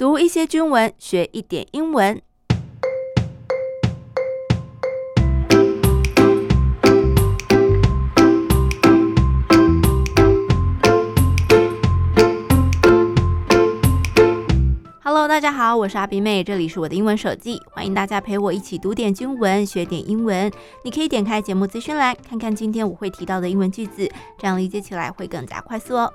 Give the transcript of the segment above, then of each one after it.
读一些军文，学一点英文。Hello，大家好，我是阿比妹，这里是我的英文手记，欢迎大家陪我一起读点军文，学点英文。你可以点开节目资讯栏，看看今天我会提到的英文句子，这样理解起来会更加快速哦。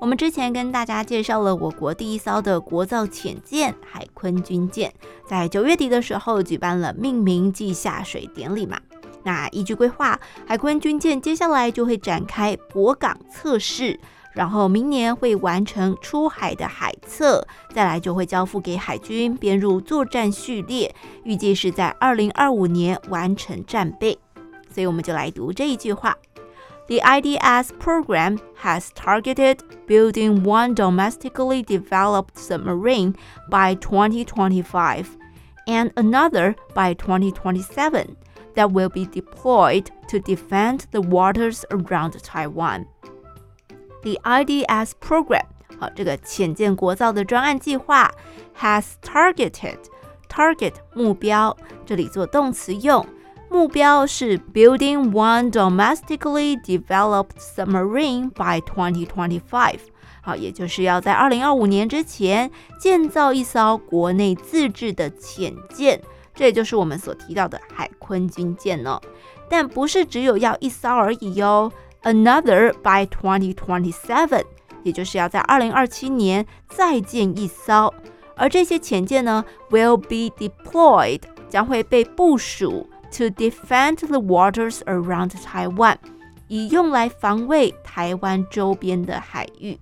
我们之前跟大家介绍了我国第一艘的国造潜舰海鲲军舰，在九月底的时候举办了命名暨下水典礼嘛。那依据规划，海鲲军舰接下来就会展开泊港测试，然后明年会完成出海的海测，再来就会交付给海军编入作战序列，预计是在二零二五年完成战备。所以我们就来读这一句话。the IDS program has targeted building one domestically developed submarine by 2025 and another by 2027 that will be deployed to defend the waters around Taiwan. The IDS program 好，这个潜舰国造的专案计划 has targeted target 目标，这里做动词用。目标是 building one domestically developed submarine by 2025，好，也就是要在二零二五年之前建造一艘国内自制的潜舰，这也就是我们所提到的海鲲军舰呢。但不是只有要一艘而已哟，another by 2027，也就是要在二零二七年再建一艘，而这些潜舰呢，will be deployed，将会被部署。to defend the waters around Taiwan，以用来防卫台湾周边的海域。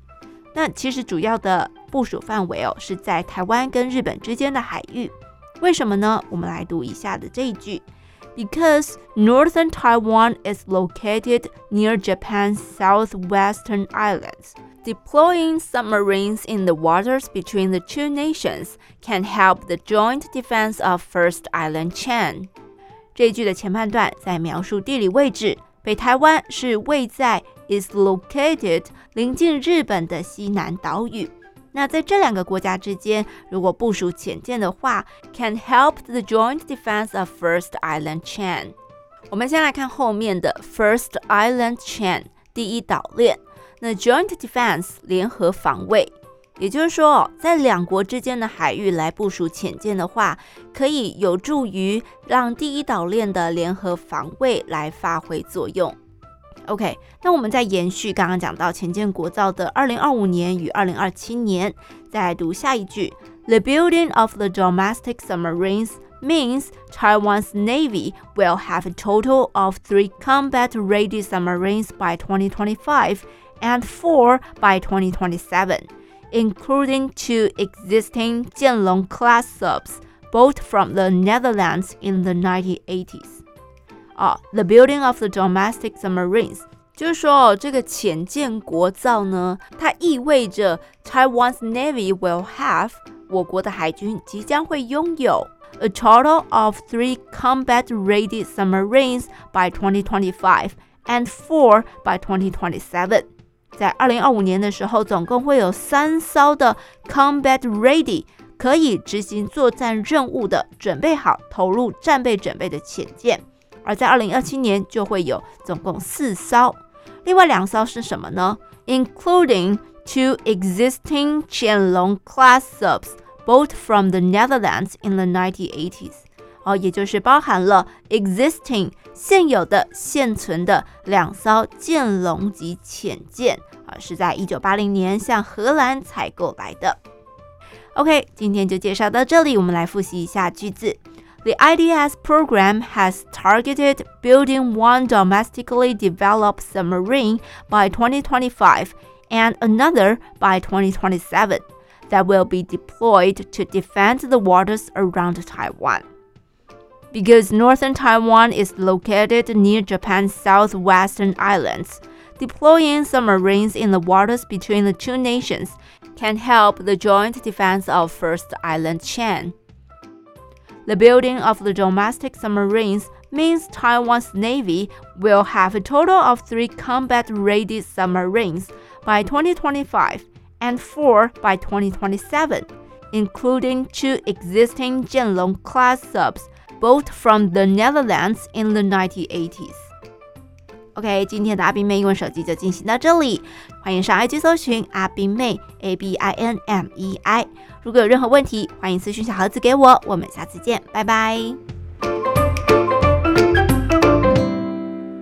那其实主要的部署范围哦，是在台湾跟日本之间的海域。为什么呢？我们来读以下的这一句：Because northern Taiwan is located near Japan's southwestern islands. Deploying submarines in the waters between the two nations can help the joint defense of First Island Chain. 这一句的前半段在描述地理位置，北台湾是位在 is located 临近日本的西南岛屿。那在这两个国家之间，如果部署潜舰的话，can help the joint defense of First Island Chain。我们先来看后面的 First Island Chain 第一岛链，那 joint defense 联合防卫。也就是说，在两国之间的海域来部署潜舰的话，可以有助于让第一岛链的联合防卫来发挥作用。OK，那我们再延续刚刚讲到潜舰国造的2025年与2027年，再来读下一句：The building of the domestic submarines means Taiwan's navy will have a total of three combat-ready submarines by 2025 and four by 2027 including two existing Chien Lung class subs, both from the Netherlands in the 1980s. Ah, the building of the domestic submarines. submarines，就是说这个潜舰国造呢，它意味着 Taiwan's Navy will have 我国的海军即将会拥有 a total of three combat-ready submarines by 2025 and four by 2027. 在二零二五年的时候，总共会有三艘的 combat ready 可以执行作战任务的，准备好投入战备准备的潜舰；而在二零二七年就会有总共四艘。另外两艘是什么呢？Including two existing Qianlong class subs, both from the Netherlands in the 1980s. 哦，也就是包含了 existing 现有的现存的两艘剑龙级潜舰啊，是在一九八零年向荷兰采购来的。OK，今天就介绍到这里，我们来复习一下句子。The IDS program has targeted building one domestically developed submarine by 2025 and another by 2027 that will be deployed to defend the waters around Taiwan because northern Taiwan is located near Japan's southwestern islands. Deploying submarines in the waters between the two nations can help the joint defense of First Island Chain. The building of the domestic submarines means Taiwan's Navy will have a total of three combat ready submarines by 2025 and four by 2027 including two existing Chien Lung class subs, both from the Netherlands in the 1980s. OK，今天的阿冰妹英文手机就进行到这里，欢迎上 IG 搜寻阿冰妹 A B I N M E I。如果有任何问题，欢迎私信小盒子给我。我们下次见，拜拜。